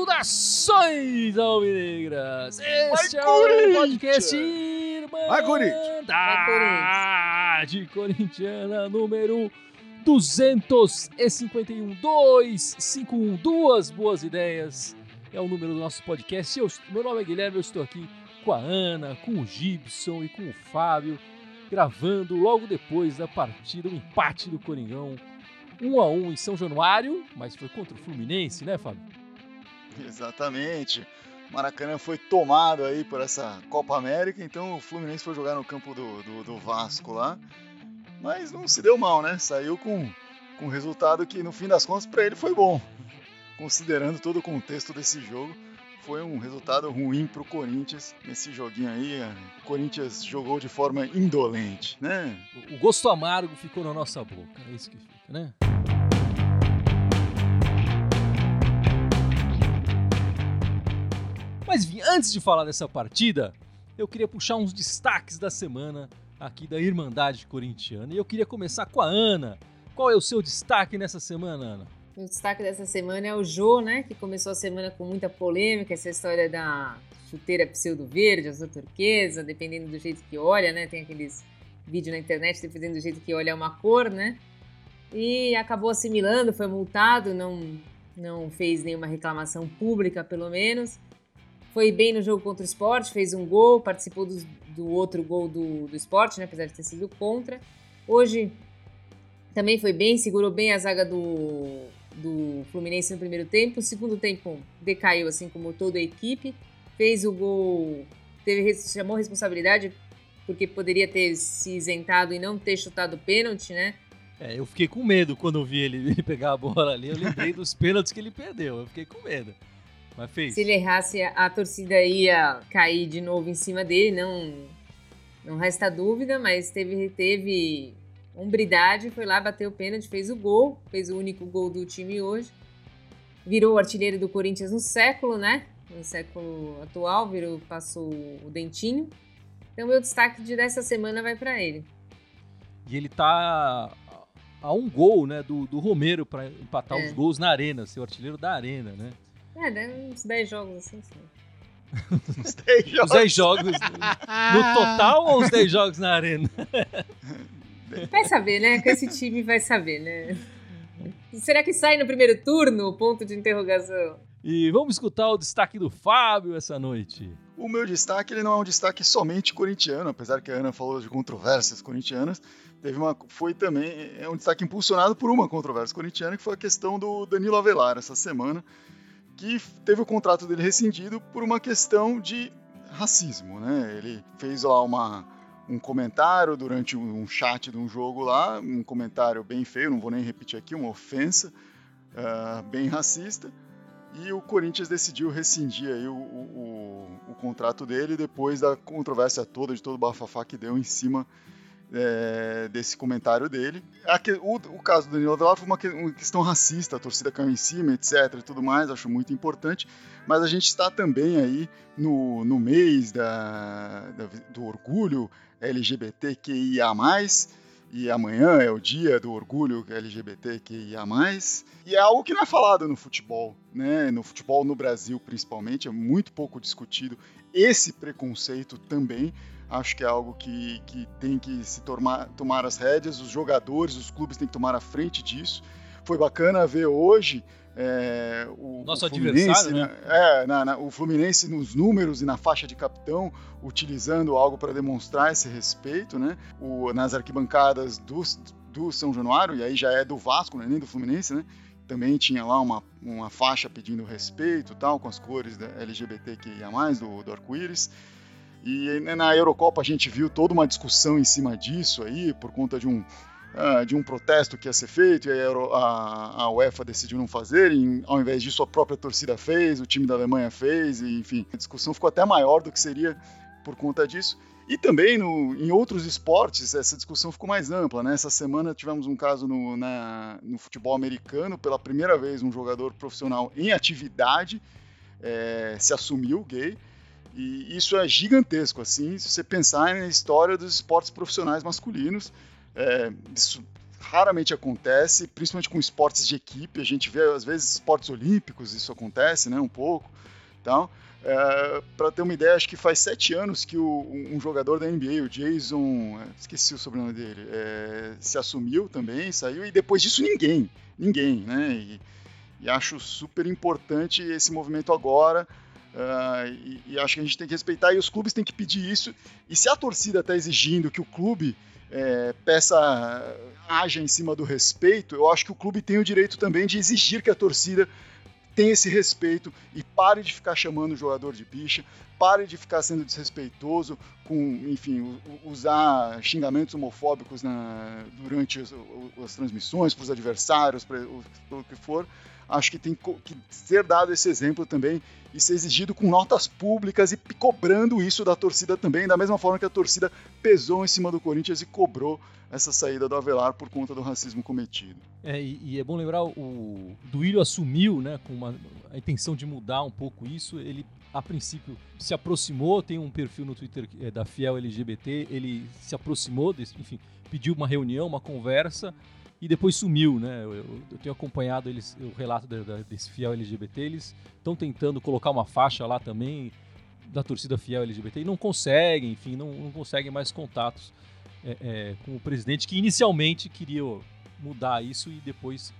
Saudações alvinegras! Este é o podcast Irmandade Corintiana número 251 251 Duas boas ideias. É o número do nosso podcast. Eu, meu nome é Guilherme, eu estou aqui com a Ana, com o Gibson e com o Fábio, gravando logo depois da partida, o empate do Coringão, 1 a 1 em São Januário, mas foi contra o Fluminense, né, Fábio? Exatamente. Maracanã foi tomado aí por essa Copa América, então o Fluminense foi jogar no campo do, do, do Vasco lá. Mas não se deu mal, né? Saiu com, com um resultado que no fim das contas para ele foi bom. Considerando todo o contexto desse jogo, foi um resultado ruim para o Corinthians nesse joguinho aí. O Corinthians jogou de forma indolente, né? O gosto amargo ficou na nossa boca, é isso que fica, né? Mas antes de falar dessa partida, eu queria puxar uns destaques da semana aqui da Irmandade Corintiana. E eu queria começar com a Ana. Qual é o seu destaque nessa semana, Ana? O destaque dessa semana é o Jô, né? Que começou a semana com muita polêmica, essa história da chuteira pseudo-verde, azul turquesa, dependendo do jeito que olha, né? Tem aqueles vídeos na internet, dependendo do jeito que olha é uma cor, né? E acabou assimilando, foi multado, não, não fez nenhuma reclamação pública, pelo menos. Foi bem no jogo contra o esporte, fez um gol, participou do, do outro gol do, do esporte, né, apesar de ter sido contra. Hoje também foi bem, segurou bem a zaga do, do Fluminense no primeiro tempo. No segundo tempo decaiu, assim como toda a equipe. Fez o gol, teve, chamou responsabilidade porque poderia ter se isentado e não ter chutado pênalti, né? É, eu fiquei com medo quando eu vi ele, ele pegar a bola ali. Eu lembrei dos pênaltis que ele perdeu. Eu fiquei com medo. Mas fez. Se ele errasse, a torcida ia cair de novo em cima dele, não, não resta dúvida, mas teve, teve umbridade, foi lá, bateu o pênalti, fez o gol, fez o único gol do time hoje. Virou o artilheiro do Corinthians no século, né? No século atual, virou, passou o dentinho. Então, meu destaque de dessa semana vai para ele. E ele tá a um gol, né, do, do Romero para empatar é. os gols na arena, ser o artilheiro da arena, né? É, deve uns 10 jogos assim, sim. uns 10 jogos. Os 10 jogos no total ou os 10 jogos na arena? Vai saber, né? Com esse time vai saber, né? Será que sai no primeiro turno? Ponto de interrogação. E vamos escutar o destaque do Fábio essa noite. O meu destaque ele não é um destaque somente corintiano, apesar que a Ana falou de controvérsias corintianas. Teve uma, foi também é um destaque impulsionado por uma controvérsia corintiana, que foi a questão do Danilo Avelar essa semana, que teve o contrato dele rescindido por uma questão de racismo, né? Ele fez lá uma, um comentário durante um chat de um jogo lá, um comentário bem feio, não vou nem repetir aqui, uma ofensa, uh, bem racista, e o Corinthians decidiu rescindir aí o, o, o, o contrato dele depois da controvérsia toda, de todo o bafafá que deu em cima é, desse comentário dele. O, o, caso do Danilo Avelar foi uma, uma, questão racista, a torcida caiu em cima, etc. e tudo mais, acho muito importante. Mas a gente está também aí no, no mês da, da, do orgulho LGBTQIA. E amanhã é o dia do orgulho LGBTQIA. E é algo que não é falado no futebol, né? No futebol no Brasil, principalmente, é muito pouco discutido esse preconceito também acho que é algo que, que tem que se tomar, tomar as rédeas, os jogadores, os clubes têm que tomar a frente disso. Foi bacana ver hoje é, o, Nosso o adversário, né? É, na, na, o Fluminense nos números e na faixa de capitão, utilizando algo para demonstrar esse respeito, né? O, nas arquibancadas do, do São Januário, e aí já é do Vasco, né? nem do Fluminense, né? Também tinha lá uma, uma faixa pedindo respeito, tal, com as cores da LGBTQIA+, do, do arco-íris. E né, na Eurocopa a gente viu toda uma discussão em cima disso aí, por conta de um, uh, de um protesto que ia ser feito, e a, Euro, a, a UEFA decidiu não fazer, e ao invés disso a própria torcida fez, o time da Alemanha fez, e, enfim, a discussão ficou até maior do que seria por conta disso. E também no, em outros esportes essa discussão ficou mais ampla. Né? Essa semana tivemos um caso no, na, no futebol americano, pela primeira vez um jogador profissional em atividade é, se assumiu gay E isso é gigantesco, assim, se você pensar na história dos esportes profissionais masculinos. É, isso raramente acontece, principalmente com esportes de equipe. A gente vê, às vezes, esportes olímpicos, isso acontece, né, um pouco. Então, é, para ter uma ideia, acho que faz sete anos que o, um jogador da NBA, o Jason, é, esqueci o sobrenome dele, é, se assumiu também, saiu, e depois disso ninguém, ninguém, né? E, e acho super importante esse movimento agora. Uh, e, e, acho que a gente tem que respeitar e os clubes têm que pedir isso. E se a torcida está exigindo que o clube é, peça haja em cima do respeito, eu acho que o clube tem o direito também de exigir que a torcida tenha esse respeito e pare de ficar chamando o jogador de bicha, pare de ficar sendo desrespeitoso com, enfim, usar xingamentos homofóbicos na, durante as, as transmissões para os adversários, para o que for acho que tem que ser dado esse exemplo também e ser exigido com notas públicas e cobrando isso da torcida também, da mesma forma que a torcida pesou em cima do Corinthians e cobrou essa saída do Avelar por conta do racismo cometido. É, e, e é bom lembrar, o Duílio assumiu né, com uma, a intenção de mudar um pouco isso, ele a princípio se aproximou, tem um perfil no Twitter é, da Fiel LGBT, ele se aproximou, desse, enfim, pediu uma reunião, uma conversa, e depois sumiu, né? Eu, eu, eu tenho acompanhado eles, o relato da, da, desse fiel LGBT, eles estão tentando colocar uma faixa lá também da torcida fiel LGBT e não conseguem, enfim, não, não conseguem mais contatos é, é, com o presidente que inicialmente queria mudar isso e depois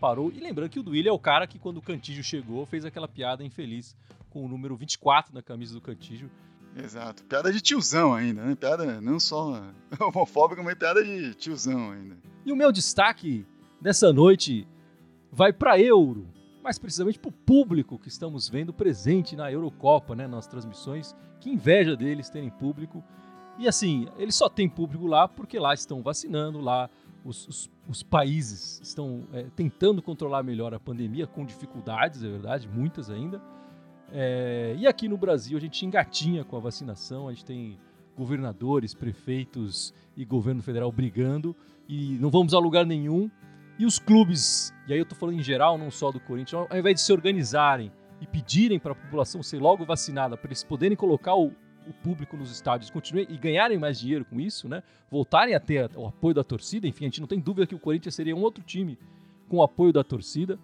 parou. E lembrando que o Duílio é o cara que quando o Cantígio chegou fez aquela piada infeliz com o número 24 na camisa do Cantígio Exato. Piada de tiozão ainda, né? Piada não só homofóbica, mas piada de tiozão ainda. E o meu destaque dessa noite vai para Euro, mais precisamente para o público que estamos vendo presente na Eurocopa, né? Nas transmissões. Que inveja deles terem público. E assim, eles só têm público lá porque lá estão vacinando, lá os, os, os países estão é, tentando controlar melhor a pandemia, com dificuldades, é verdade, muitas ainda. É, e aqui no Brasil a gente engatinha com a vacinação, a gente tem governadores, prefeitos e governo federal brigando e não vamos a lugar nenhum. E os clubes, e aí eu tô falando em geral, não só do Corinthians, ao invés de se organizarem e pedirem para a população ser logo vacinada, para eles poderem colocar o, o público nos estádios continuem e ganharem mais dinheiro com isso, né? Voltarem a ter o apoio da torcida. Enfim, a gente não tem dúvida que o Corinthians seria um outro time com o apoio da torcida.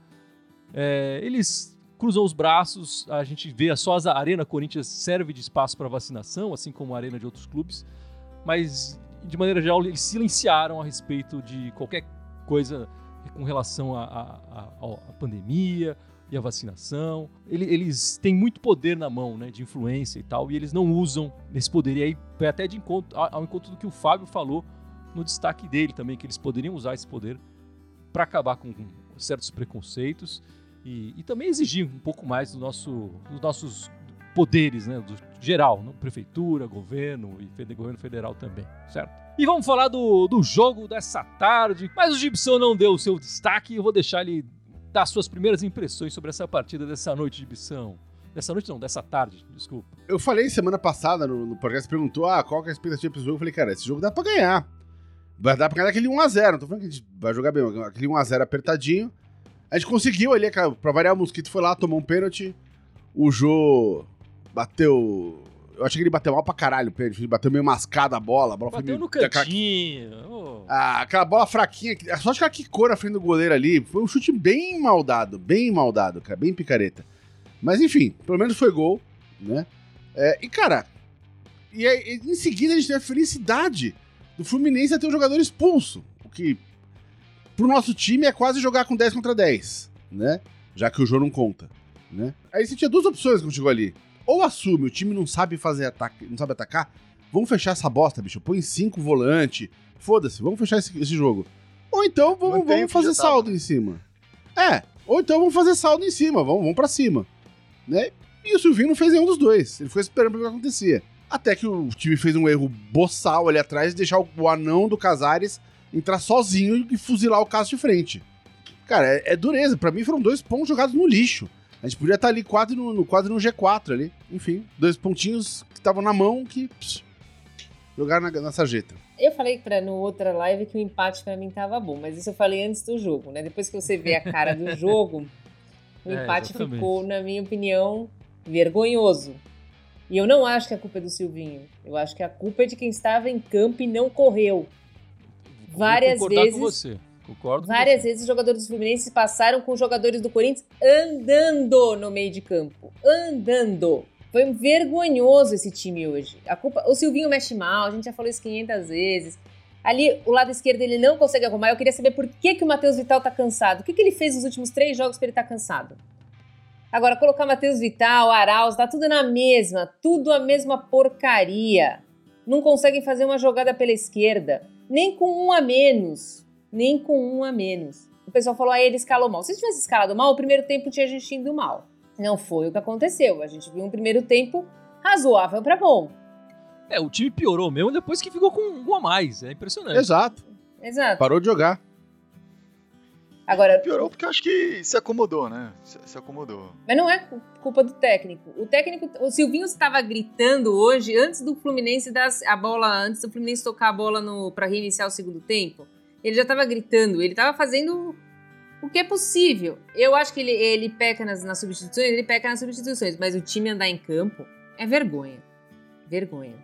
É, eles cruzam os braços, a gente vê só a Arena Corinthians serve de espaço para vacinação, assim como a Arena de outros clubes, mas de maneira geral eles silenciaram a respeito de qualquer coisa com relação à pandemia e à vacinação. Eles têm muito poder na mão, né, de influência e tal, e eles não usam esse poder. E aí até de encontro, ao encontro do que o Fábio falou no destaque dele também, que eles poderiam usar esse poder para acabar com certos preconceitos e, e também exigir um pouco mais do nosso, dos nossos poderes, né, do geral, né? prefeitura, governo e fede, governo federal também, certo? E vamos falar do, do jogo dessa tarde, mas o Gibson não deu o seu destaque, eu vou deixar ele dar suas primeiras impressões sobre essa partida dessa noite, Gibson. Dessa noite não, dessa tarde, desculpa. Eu falei semana passada no, no você perguntou, ah, qual que é a expectativa pro jogo? Eu falei, cara, esse jogo dá pra ganhar. Vai dar pra ganhar aquele 1x0, não tô falando que a gente vai jogar bem, aquele 1x0 apertadinho, a gente conseguiu ali, pra variar, o Mosquito foi lá, tomou um pênalti. O Jô bateu. Eu achei que ele bateu mal pra caralho o pênalti. bateu meio mascada a bola. A bola bateu foi meio... no cantinho. Oh. Ah, aquela bola fraquinha. Só acho que ela quicou na frente do goleiro ali. Foi um chute bem maldado. Bem maldado, cara. Bem picareta. Mas enfim, pelo menos foi gol, né? É, e cara, e aí, em seguida a gente teve a felicidade do Fluminense ter um jogador expulso. O que pro nosso time é quase jogar com 10 contra 10, né? Já que o jogo não conta, né? Aí você tinha duas opções quando chegou ali. Ou assume, o time não sabe fazer ataque, não sabe atacar, vamos fechar essa bosta, bicho. Põe cinco volante, foda-se, vamos fechar esse, esse, jogo. Ou então vamos, vamos fazer saldo em cima. É, ou então vamos fazer saldo em cima, vamos, vamos pra cima. Né? E o Silvinho não fez nenhum dos dois. Ele foi esperando pra ver o que acontecia. Até que o time fez um erro boçal ali atrás de deixar o anão do Casares entrar sozinho e fuzilar o caso de frente. Cara, é, é dureza. Para mim foram dois pontos jogados no lixo. A gente podia estar ali quase no, no, quase no G4 ali. Enfim, dois pontinhos que estavam na mão que pss, jogaram na, na sarjeta. Eu falei para no outra live que o empate para mim tava bom, mas isso eu falei antes do jogo, né? Depois que você vê a cara do jogo, o é, empate ficou, na minha opinião, vergonhoso. E eu não acho que a culpa é do Silvinho. Eu acho que a culpa é de quem estava em campo e não correu. Várias vezes. Com você. Concordo várias vezes os jogadores do Fluminense passaram com os jogadores do Corinthians andando no meio de campo. Andando. Foi vergonhoso esse time hoje. A culpa, o Silvinho mexe mal, a gente já falou isso 500 vezes. Ali, o lado esquerdo ele não consegue arrumar. Eu queria saber por que, que o Matheus Vital tá cansado. O que, que ele fez nos últimos três jogos para ele tá cansado? Agora, colocar Matheus Vital, Arauz, tá tudo na mesma, tudo a mesma porcaria. Não conseguem fazer uma jogada pela esquerda, nem com um a menos, nem com um a menos. O pessoal falou, ah, ele escalou mal. Se tivesse escalado mal, o primeiro tempo tinha gente indo mal. Não foi o que aconteceu. A gente viu um primeiro tempo razoável para bom. É, o time piorou mesmo depois que ficou com um a mais. É impressionante. Exato. Exato. Parou de jogar. Agora, Piorou porque acho que se acomodou, né? Se, se, acomodou. Mas não é culpa do técnico. O técnico, o Silvinho estava gritando hoje antes do Fluminense dar a bola, antes do Fluminense tocar a bola no para reiniciar o segundo tempo. Ele já estava gritando, ele estava fazendo o que é possível. Eu acho que ele, ele peca nas, nas substituições, ele peca nas substituições, mas o time andar em campo é vergonha. Vergonha.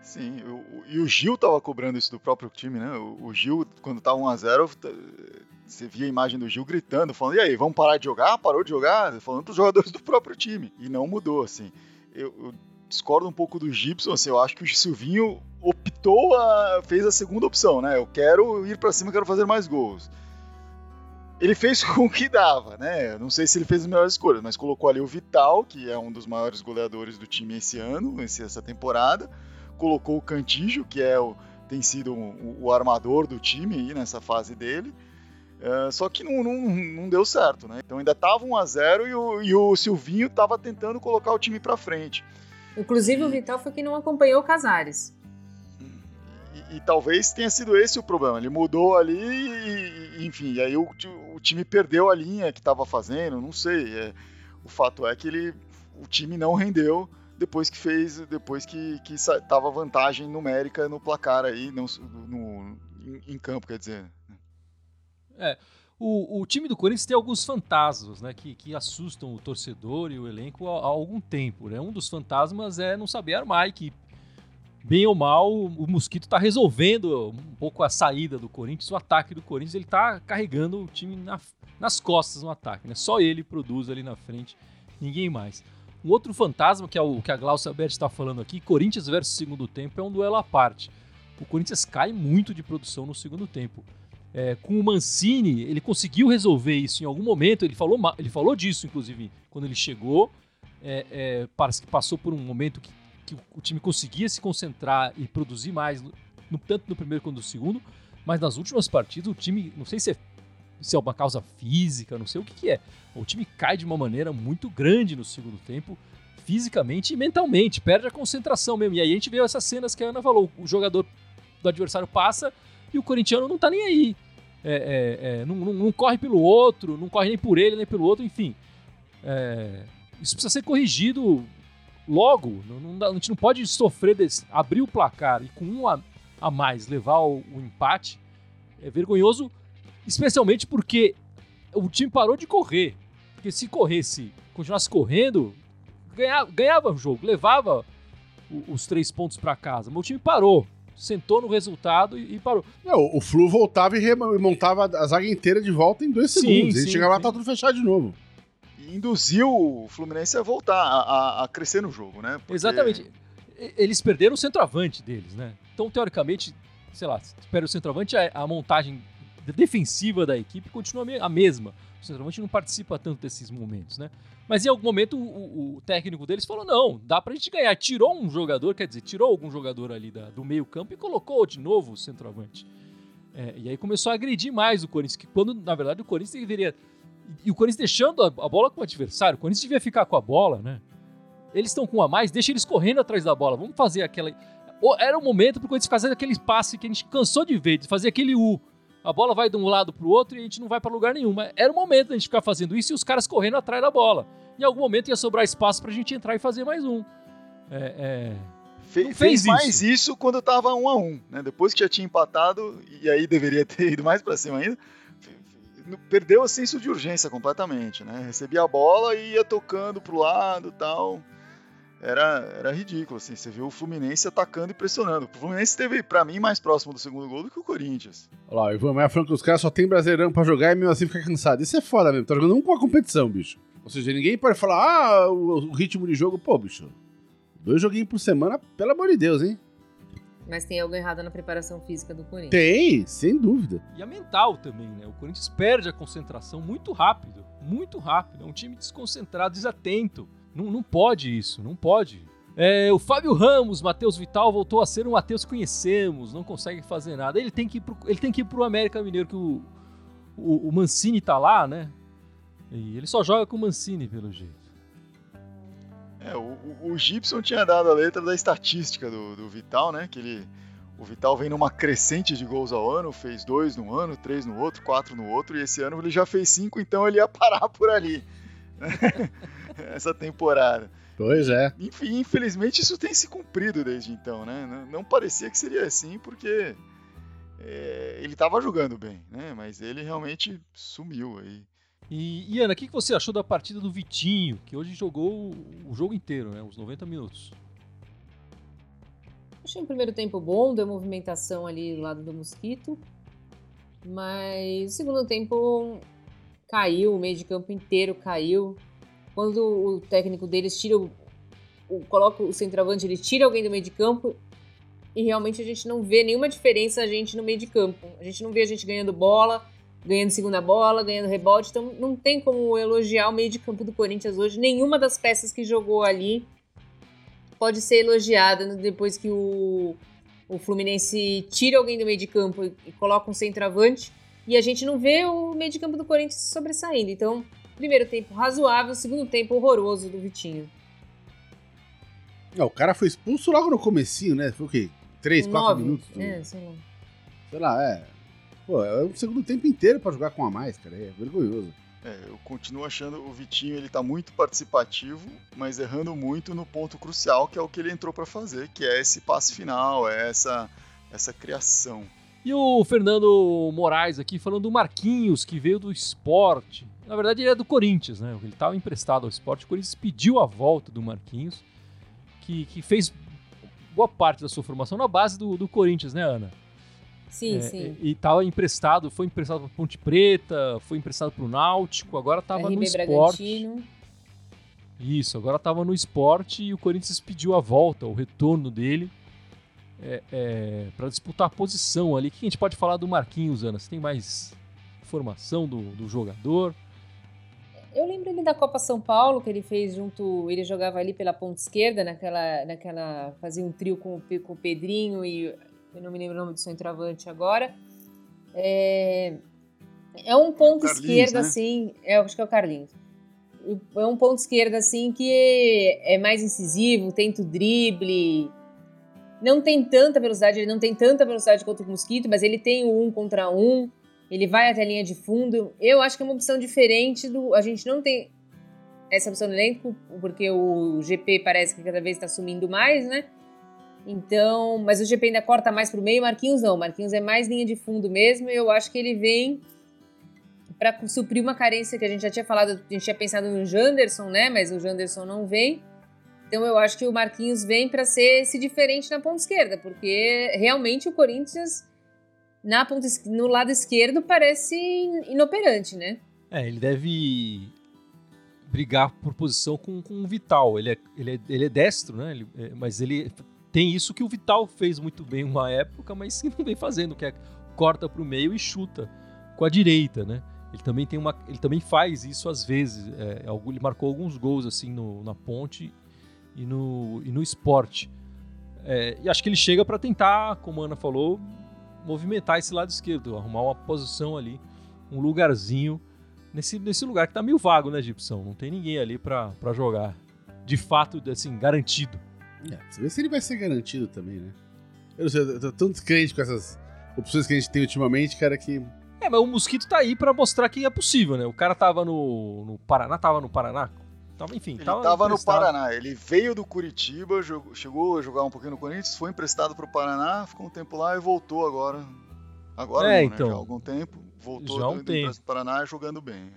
Sim, o, e o Gil tava cobrando isso do próprio time, né? O, o Gil, quando tava 1x0, você via a imagem do Gil gritando, falando, e aí, vamos parar de jogar? Parou de jogar? Falando pros jogadores do próprio time. E não mudou, assim. Eu, eu discordo um pouco do Gibson, assim, eu acho que o Silvinho optou, a, fez a segunda opção, né? Eu quero ir para cima, quero fazer mais gols. Ele fez com o que dava, né? Não sei se ele fez as melhores escolhas, mas colocou ali o Vital, que é um dos maiores goleadores do time esse ano, essa temporada. Colocou o Cantijo, que é o, tem sido o, o armador do time aí nessa fase dele. Uh, só que não, não, não, deu certo, né? Então ainda estava 1 a 0 e o, e o Silvinho estava tentando colocar o time para frente. Inclusive o Vital foi quem não acompanhou o Casares. E, e, talvez tenha sido esse o problema. Ele mudou ali e, e enfim, aí o, o, time perdeu a linha que estava fazendo, não sei. É, o fato é que ele, o time não rendeu depois que fez, depois que, que tava vantagem numérica no placar aí, não, no, em, em campo, quer dizer. É. O, o, time do Corinthians tem alguns fantasmas, né, que, que assustam o torcedor e o elenco há, há, algum tempo, né? Um dos fantasmas é não saber armar a equipe. Bem ou mal, o Mosquito está resolvendo um pouco a saída do Corinthians, o ataque do Corinthians, ele está carregando o time na, nas costas no ataque, né? Só ele produz ali na frente, ninguém mais. Um outro fantasma, que é o que a Glaucia Bert está falando aqui, Corinthians versus segundo tempo, é um duelo à parte. O Corinthians cai muito de produção no segundo tempo é, com o Mancini, ele conseguiu resolver isso em algum momento. Ele falou, ele falou disso, inclusive, quando ele chegou. É, é, parece que passou por um momento que, que, o time conseguia se concentrar e produzir mais, no, tanto no primeiro quanto no segundo. Mas nas últimas partidas, o time, não sei se é, se é uma causa física, não sei o que, que é. O time cai de uma maneira muito grande no segundo tempo, fisicamente e mentalmente, perde a concentração mesmo. E aí a gente vê essas cenas que a Ana falou: o jogador do adversário passa e o corintiano não tá nem aí é, é, é, não, não, não, corre pelo outro, não corre nem por ele, nem pelo outro, enfim. É, isso precisa ser corrigido logo. Não, a gente não pode sofrer desse, abrir o placar e com um a, a mais levar o, o, empate. É vergonhoso, especialmente porque o time parou de correr. Porque se corresse, continuasse correndo, ganhava, ganhava o jogo, levava os três pontos para casa. Mas o time parou sentou no resultado e, e parou. Não, o Flu voltava e remontava a zaga inteira de volta em dois sim, segundos. Ele chegava lá e tá tudo fechado de novo. E induziu o Fluminense a voltar, a, a, a crescer no jogo, né? Porque... Exatamente. Eles perderam o centroavante deles, né? Então, teoricamente, sei lá, se perde o centroavante, a, a montagem defensiva da equipe continua a mesma. O centroavante não participa tanto desses momentos, né? Mas em algum momento o, o, técnico deles falou: não, dá pra gente ganhar. Tirou um jogador, quer dizer, tirou algum jogador ali da, do meio-campo e colocou de novo o centroavante. É, e aí começou a agredir mais o Corinthians, que quando, na verdade, o Corinthians deveria. E o Corinthians deixando a, a bola com o adversário, o Corinthians devia ficar com a bola, né? Eles estão com a mais, deixa eles correndo atrás da bola. Vamos fazer aquela. Era o momento pro Corinthians fazer aquele passe que a gente cansou de ver, de fazer aquele U a bola vai de um lado para o outro e a gente não vai para lugar nenhum. Mas era o momento da gente ficar fazendo isso e os caras correndo atrás da bola. Em algum momento ia sobrar espaço para a gente entrar e fazer mais um. É, é... Fe fez, fez mais isso quando estava um a um, né? Depois que já tinha empatado e aí deveria ter ido mais para cima ainda, perdeu o senso de urgência completamente, né? Recebia a bola e ia tocando pro lado, tal. Era, era ridículo, assim, você viu o Fluminense atacando e pressionando. O Fluminense esteve, para mim, mais próximo do segundo gol do que o Corinthians. Olha lá, o Ivan Maia falando que os caras só tem brasileirão pra jogar e mesmo assim fica cansado. Isso é foda mesmo, tá jogando um com a competição, bicho. Ou seja, ninguém pode falar, ah, o, o ritmo de jogo, pô, bicho. Dois joguinhos por semana, pelo amor de Deus, hein? Mas tem algo errado na preparação física do Corinthians. Tem, sem dúvida. E a mental também, né? O Corinthians perde a concentração muito rápido. Muito rápido. É um time desconcentrado, desatento. Não, não pode isso, não pode. É, o Fábio Ramos, Matheus Vital, voltou a ser um Matheus que conhecemos, não consegue fazer nada. Ele tem que ir pro, ele tem que ir pro América Mineiro, que o, o, o Mancini tá lá, né? E ele só joga com o Mancini, pelo jeito. É, o, o, Gibson tinha dado a letra da estatística do, do Vital, né? Que ele, o Vital vem numa crescente de gols ao ano, fez dois no ano, três no outro, quatro no outro, e esse ano ele já fez cinco, então ele ia parar por ali. Essa temporada. Pois é. Enfim, infelizmente isso tem se cumprido desde então, né? Não, não parecia que seria assim, porque é, ele estava jogando bem, né? Mas ele realmente sumiu aí. E, e Ana, o que, que você achou da partida do Vitinho, que hoje jogou o jogo inteiro, né? Os 90 minutos? Achei um primeiro tempo bom, deu movimentação ali do lado do Mosquito. Mas o segundo tempo caiu, o meio de campo inteiro caiu. Quando o técnico deles tira o, o, coloca o centroavante, ele tira alguém do meio de campo e realmente a gente não vê nenhuma diferença a gente no meio de campo. A gente não vê a gente ganhando bola, ganhando segunda bola, ganhando rebote. Então não tem como elogiar o meio de campo do Corinthians hoje. Nenhuma das peças que jogou ali pode ser elogiada depois que o, o Fluminense tira alguém do meio de campo e coloca um centroavante. E a gente não vê o meio de campo do Corinthians sobressaindo. Então, primeiro tempo razoável, segundo tempo horroroso do Vitinho. Não, o cara foi expulso logo no comecinho, né? Foi o quê? Três, quatro minutos? É, sei lá. Sei lá, é. Pô, é o segundo tempo inteiro para jogar com a mais, cara. É vergonhoso. É, eu continuo achando o Vitinho ele tá muito participativo, mas errando muito no ponto crucial, que é o que ele entrou para fazer, que é esse passe final, é essa essa criação. E o Fernando Moraes aqui falando do Marquinhos, que veio do esporte. Na verdade, ele é do Corinthians, né? Ele estava emprestado ao esporte. O Corinthians pediu a volta do Marquinhos, que, que fez boa parte da sua formação na base do, do Corinthians, né, Ana? Sim, é, sim. E estava emprestado, foi emprestado para Ponte Preta, foi emprestado para o Náutico, agora estava no esporte. Isso, agora estava no esporte e o Corinthians pediu a volta, o retorno dele é, é, para disputar a posição ali. O que a gente pode falar do Marquinhos, Ana? Você tem mais informação do, do jogador? Eu lembro ele da Copa São Paulo, que ele fez junto. Ele jogava ali pela ponta esquerda, naquela. naquela fazia um trio com, com o Pedrinho e eu não me lembro o nome do centroavante agora. É, é um ponto esquerdo, né? assim. É, acho que é o Carlinhos. É um ponto esquerdo, assim, que é, é mais incisivo, tenta o drible. Não tem tanta velocidade, ele não tem tanta velocidade quanto o Mosquito, mas ele tem o um contra um. Ele vai até a linha de fundo. Eu acho que é uma opção diferente do. A gente não tem essa opção no elenco, porque o GP parece que cada vez está sumindo mais, né? Então, mas o GP ainda corta mais para o meio, Marquinhos não. Marquinhos é mais linha de fundo mesmo. Eu acho que ele vem para suprir uma carência que a gente já tinha falado. A gente tinha pensado no Janderson, né? Mas o Janderson não vem. Então eu acho que o Marquinhos vem para ser esse diferente na ponta esquerda, porque realmente o Corinthians na ponta, no lado esquerdo parece inoperante, né? É, ele deve brigar por posição com, com o Vital. Ele é, ele é, ele é destro, né? Ele, é, mas ele tem isso que o Vital fez muito bem uma época, mas que não vem fazendo, que é corta para o meio e chuta com a direita, né? Ele também tem uma, ele também faz isso às vezes. É, ele marcou alguns gols assim no, na ponte e no, e no esporte. É, e acho que ele chega para tentar, como a Ana falou, movimentar esse lado esquerdo, arrumar uma posição ali, um lugarzinho nesse, nesse lugar que tá meio vago, né, Gibson? Não tem ninguém ali para jogar de fato, assim, garantido. É, você vê se ele vai ser garantido também, né? Eu não sei, eu tô tão descrente com essas opções que a gente tem ultimamente, cara, que. É, mas o Mosquito tá aí para mostrar que é possível, né? O cara tava no, no Paraná, tava no Paraná. Tava, enfim, ele tava, no Paraná. Ele veio do Curitiba, jogou, chegou a jogar um pouquinho no Corinthians, foi emprestado pro Paraná, ficou um tempo lá e voltou agora. Agora é, não, então, né? Já há algum tempo. Voltou já um do, tempo. do Paraná jogando bem.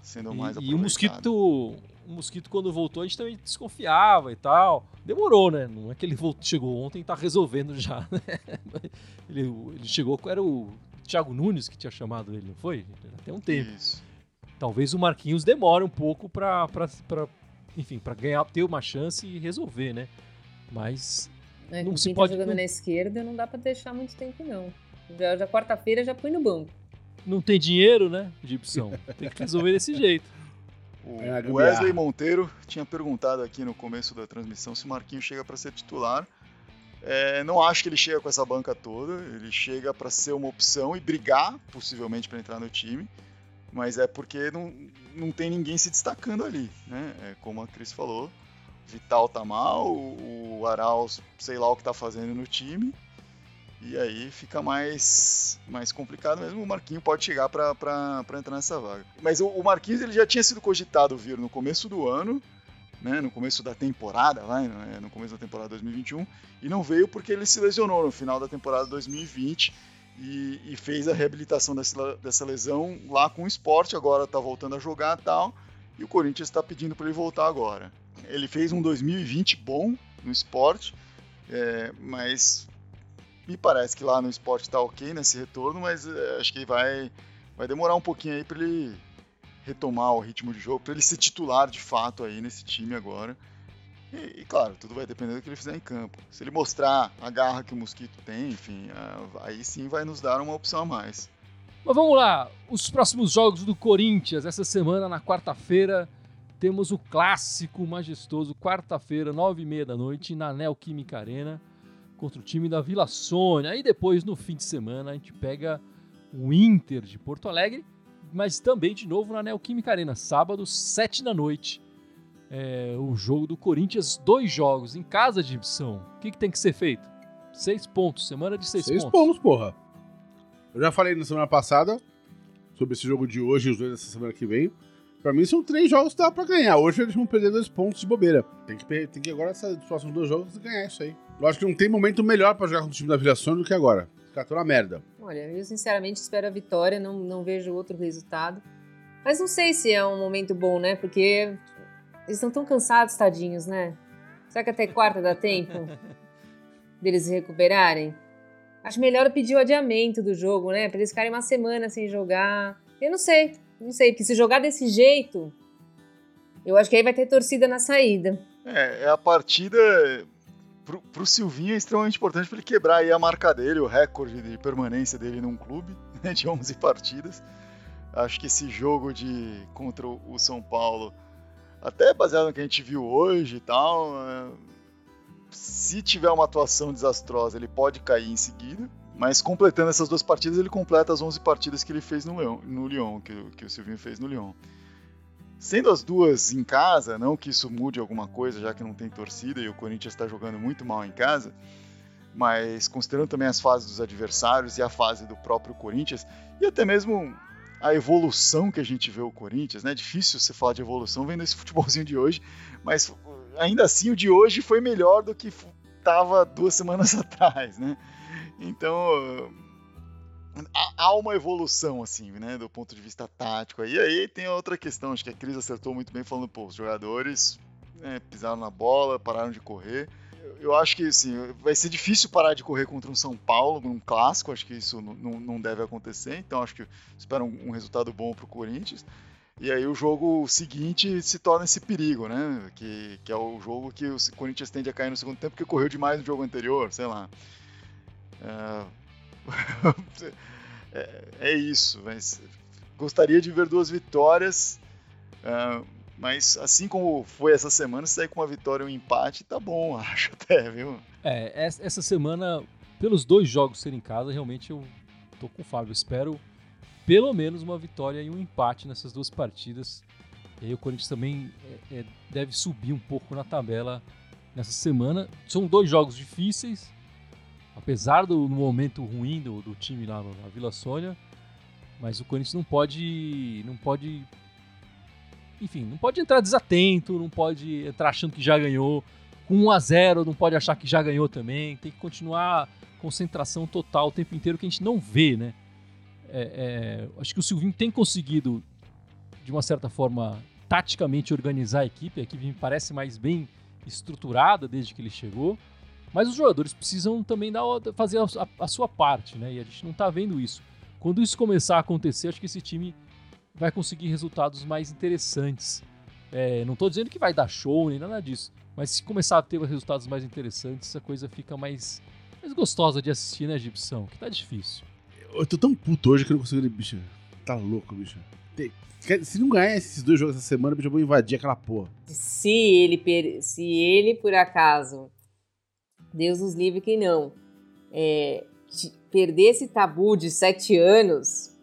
Sendo e, mais E o Mosquito o Mosquito, quando voltou, a gente também desconfiava e tal. Demorou, né? Não é que ele voltou, chegou ontem e tá resolvendo já, né? Ele, ele chegou, era o Thiago Nunes que tinha chamado ele, não foi? Até um tempo. Isso. Talvez o Marquinhos demore um pouco pra enfim, pra ganhar, ter uma chance e resolver, né? Mas É, Não se quem pode- tá jogando não- na esquerda não dá pra deixar muito tempo, não. Já, já quarta-feira já põe no banco. não tem dinheiro, né, Gibson? Tem que resolver desse jeito. O É. Wesley Monteiro tinha perguntado aqui no começo da transmissão se o Marquinhos chega para ser titular. É, não acho que ele chega com essa banca toda. Ele chega para ser uma opção e brigar, possivelmente, para entrar no time. Mas é porque não, não tem ninguém se destacando ali, né? É, como a Cris falou, Vital tá mal, o, Arauz, sei lá o que tá fazendo no time. E aí fica mais, mais complicado mesmo. O Marquinhos pode chegar para entrar nessa vaga. Mas o, o Marquinhos ele já tinha sido cogitado vir no começo do ano, né, no começo da temporada, vai, no, no começo da temporada 2021, e não veio porque ele se lesionou no final da temporada 2020 e, e fez a reabilitação dessa, dessa lesão lá com o esporte. Agora está voltando a jogar tal. E o Corinthians está pedindo para ele voltar agora. Ele fez um 2020 bom no esporte, é, mas me parece que lá no esporte está ok nesse retorno, mas é, acho que vai, vai demorar um pouquinho aí para ele retomar o ritmo de jogo, para ele ser titular de fato aí nesse time agora. E, claro, tudo vai depender do que ele fizer em campo. Se ele mostrar a garra que o Mosquito tem, enfim, aí sim vai nos dar uma opção a mais. Mas vamos lá, os próximos jogos do Corinthians essa semana na quarta-feira temos o clássico majestoso, quarta-feira, nove e meia da noite, na Neoquímica Arena, contra o time da Vila Sônia. Aí depois, no fim de semana, a gente pega o Inter de Porto Alegre, mas também de novo na Neoquímica Arena, sábado, sete da noite. É, o jogo do Corinthians, dois jogos em casa de Ibson. O que, que tem que ser feito? Seis pontos, semana de seis, Seis pontos. pontos, porra. Eu já falei na semana passada sobre esse jogo de hoje e os dois dessa semana que vem. Pra mim são três jogos que dá pra ganhar. Hoje eles vão perder dois pontos de bobeira. Tem que, tem que agora, esses próximos dois jogos, ganhar isso aí. Eu acho que não tem momento melhor pra jogar contra o time da Vila Sônia do que agora. Os caras tão na merda. Olha, eu sinceramente espero a vitória, não, não vejo outro resultado. Mas não sei se é um momento bom, né? Porque eles estão tão cansados, tadinhos, né? Será que até quarta dá tempo deles se recuperarem? Acho melhor pedir o adiamento do jogo, né? Pra eles ficarem uma semana sem jogar. Eu não sei, não sei, porque se jogar desse jeito, eu acho que aí vai ter torcida na saída. É, é a partida pro, pro Silvinho é extremamente importante para ele quebrar aí a marca dele, o recorde de permanência dele num clube, né, de 11 partidas. Acho que esse jogo de contra o São Paulo, até baseado no que a gente viu hoje e tal, é, se tiver uma atuação desastrosa, ele pode cair em seguida. Mas completando essas duas partidas, ele completa as 11 partidas que ele fez no, Leão, no Lyon, que, que o Silvinho fez no Lyon. Sendo as duas em casa, não que isso mude alguma coisa, já que não tem torcida e o Corinthians está jogando muito mal em casa, mas considerando também as fases dos adversários e a fase do próprio Corinthians, e até mesmo a evolução que a gente vê o Corinthians, né? É difícil você falar de evolução vendo esse futebolzinho de hoje, mas ainda assim o de hoje foi melhor do que estava duas semanas atrás, né? Então há- uma evolução, assim, né, do ponto de vista tático. E aí tem outra questão, acho que a Cris acertou muito bem falando, pô, os jogadores né, pisaram na bola, pararam de correr. Eu- acho que, assim, vai ser difícil parar de correr contra um São Paulo, num clássico, acho que isso não- deve acontecer, então acho que espero um, um resultado bom pro Corinthians. E aí o jogo seguinte se torna esse perigo, né? Que, que é o jogo que o Corinthians tende a cair no segundo tempo, porque correu demais no jogo anterior, sei lá. É, é, é isso, mas gostaria de ver duas vitórias, ah, mas assim como foi essa semana, sair com uma vitória e um empate, tá bom, acho até, viu? É, es- essa semana, pelos dois jogos serem em casa, realmente eu tô com o Fábio. Espero pelo menos uma vitória e um empate nessas duas partidas. E aí o Corinthians também é, é, deve subir um pouco na tabela nessa semana. São dois jogos difíceis, apesar do momento ruim do, do time lá na Vila Sônia. Mas o Corinthians não pode, não pode, enfim, não pode entrar desatento, não pode entrar achando que já ganhou com 1 a 0 não pode achar que já ganhou também, tem que continuar concentração total o tempo inteiro que a gente não vê, né? É, é, acho que o Silvinho tem conseguido, de uma certa forma, taticamente organizar a equipe. A equipe me parece mais bem estruturada desde que ele chegou. Mas os jogadores precisam também dar, fazer a, a, sua parte, né? E a gente não está vendo isso. Quando isso começar a acontecer, acho que esse time vai conseguir resultados mais interessantes. É, não estou dizendo que vai dar show nem nada disso, mas se começar a ter resultados mais interessantes, a coisa fica mais, mais gostosa de assistir, né, Gibson? Que tá difícil. Eu tô tão puto hoje que eu não consigo. Bicho, tá louco, bicho. Se não ganhar esses dois jogos essa semana, bicho, eu vou invadir aquela porra. Se ele, se ele por acaso, Deus nos livre que não, é, perder esse tabu de sete anos,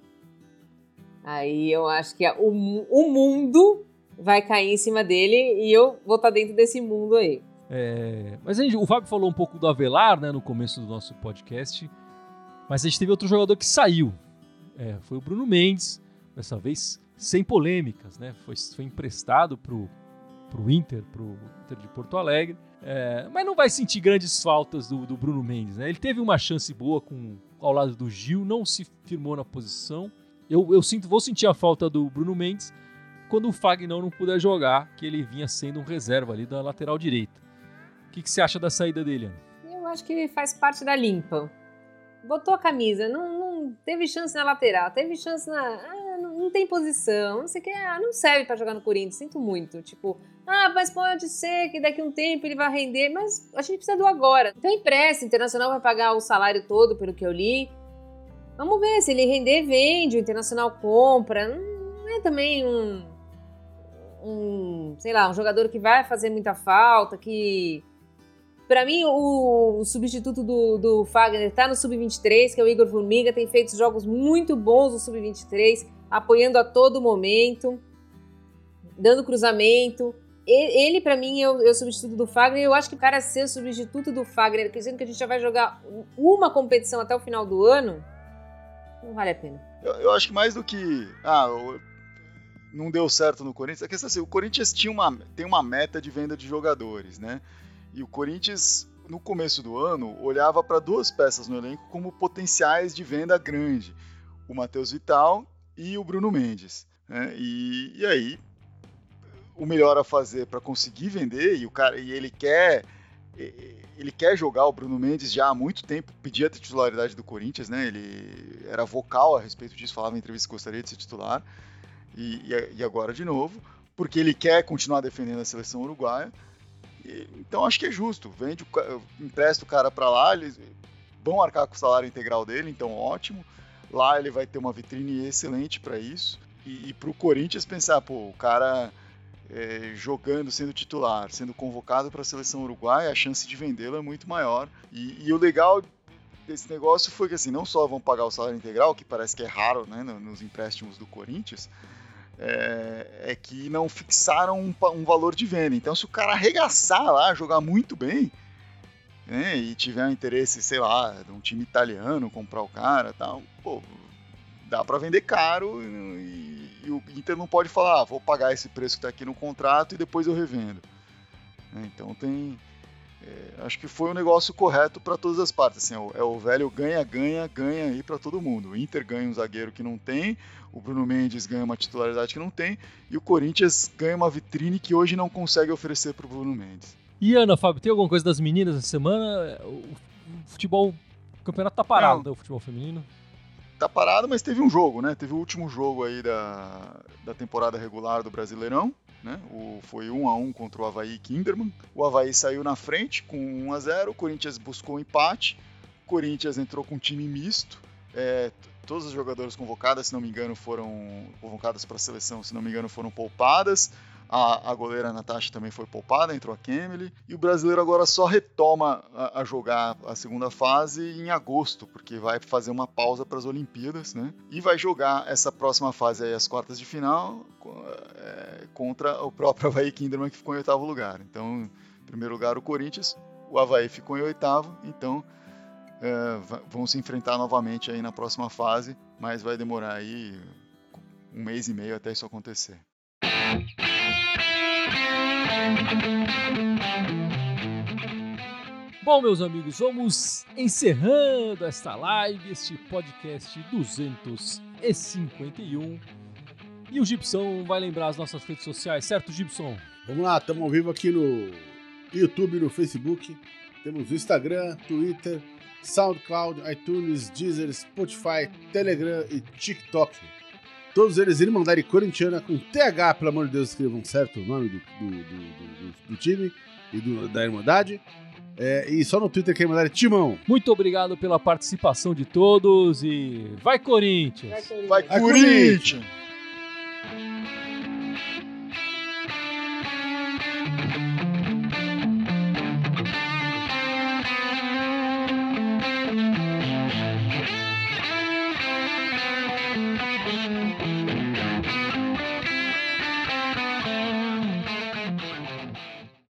aí eu acho que o, o mundo vai cair em cima dele e eu vou estar tá dentro desse mundo aí. É, mas gente, o Fábio falou um pouco do Avelar, né, no começo do nosso podcast, mas a gente teve outro jogador que saiu. É, foi o Bruno Mendes, dessa vez sem polêmicas, né? Foi, foi emprestado pro, pro Inter, pro Inter de Porto Alegre. É, mas não vai sentir grandes faltas do, do Bruno Mendes, né? Ele teve uma chance boa com, ao lado do Gil, não se firmou na posição. Eu, eu sinto, vou sentir a falta do Bruno Mendes, quando o Fagnão não puder jogar, que ele vinha sendo um reserva ali da lateral direita. O que, que você acha da saída dele, Ana? Eu acho que ele faz parte da limpa. Botou a camisa, não, não teve chance na lateral, teve chance na. Ah, não, não, tem posição, não sei o que, ah, não serve para jogar no Corinthians, sinto muito. Tipo, ah, mas pode ser que daqui a um tempo ele vai render, mas a gente precisa do agora. Então empresta, Internacional vai pagar o salário todo, pelo que eu li. Vamos ver, se ele render, vende, o Internacional compra. Não é também um um, sei lá, um jogador que vai fazer muita falta, que para mim, o, o, substituto do, do Fagner tá no Sub-23, que é o Igor Formiga, tem feito jogos muito bons no Sub-23, apoiando a todo momento, dando cruzamento. Ele, para mim, é o, é o, substituto do Fagner. Eu acho que o cara ser substituto do Fagner, dizendo que a gente já vai jogar uma competição até o final do ano, não vale a pena. Eu, eu acho que mais do que. Ah, não deu certo no Corinthians. A questão é assim, o Corinthians tinha uma, tem uma meta de venda de jogadores, né? E o Corinthians, no começo do ano, olhava para duas peças no elenco como potenciais de venda grande: o Matheus Vital e o Bruno Mendes. Né? E, e aí, o melhor a fazer para conseguir vender, e, o cara, e ele quer ele quer jogar o Bruno Mendes já há muito tempo, pedia a titularidade do Corinthians, né? Ele era vocal a respeito disso, falava em entrevista que gostaria de ser titular e, e agora de novo, porque ele quer continuar defendendo a seleção uruguaia. E, então acho que é justo. Vende, empresta o cara para lá, eles vão arcar com o salário integral dele, então ótimo. Lá ele vai ter uma vitrine excelente para isso. E, e para o Corinthians pensar, pô, o cara é, jogando, sendo titular, sendo convocado para a seleção uruguaia, a chance de vendê-lo é muito maior. E, e, o legal desse negócio foi que assim, não só vão pagar o salário integral, que parece que é raro né, nos empréstimos do Corinthians, é, é que não fixaram um, um, valor de venda. Então, se o cara arregaçar lá, jogar muito bem, né, e tiver um interesse, sei lá, de um time italiano comprar o cara tal, pô, dá para vender caro e, e, o Inter não pode falar, ah, vou pagar esse preço que tá aqui no contrato e depois eu revendo. Então tem é, acho que foi um negócio correto para todas as partes. Assim, é, o, velho ganha, ganha, ganha aí para todo mundo. O Inter ganha um zagueiro que não tem, o Bruno Mendes ganha uma titularidade que não tem, e o Corinthians ganha uma vitrine que hoje não consegue oferecer para o Bruno Mendes. E Ana, Fábio, tem alguma coisa das meninas essa semana? O futebol, o campeonato tá parado, né, o futebol feminino? Tá parado, mas teve um jogo, né? Teve o último jogo aí da, da temporada regular do Brasileirão né? O, foi 1 a 1 contra o Havaí Kinderman. O Havaí saiu na frente com 1 a 0 o Corinthians buscou um empate, o Corinthians entrou com um time misto. É, todas as jogadoras convocadas, se não me engano, foram convocadas para a seleção, se não me engano, foram poupadas. A, a goleira Natasha também foi poupada, entrou a Kemily. E o brasileiro agora só retoma a, a, jogar a segunda fase em agosto, porque vai fazer uma pausa para as Olimpíadas, né? E vai jogar essa próxima fase aí, as quartas de final, é, contra o próprio Havaí Kinderman, que ficou em oitavo lugar. Então, em primeiro lugar, o Corinthians, o Havaí ficou em oitavo, então é, vão se enfrentar novamente aí na próxima fase, mas vai demorar aí um mês e meio até isso acontecer. Bom, meus amigos, vamos encerrando esta live, este podcast 251. E o Gibson vai lembrar as nossas redes sociais, certo, Gibson? Vamos lá, estamos ao vivo aqui no YouTube, no Facebook. Temos o Instagram, Twitter, SoundCloud, iTunes, Deezer, Spotify, Telegram e TikTok. Todos eles Irmandade Corintiana com TH, pelo amor de Deus, escrevam certo o nome do, do, do, do, do time e do, da Irmandade. É, e só no Twitter que é Irmandade Timão. Muito obrigado pela participação de todos e vai Corinthians! Vai, Corinthians. Vai! Corinthians!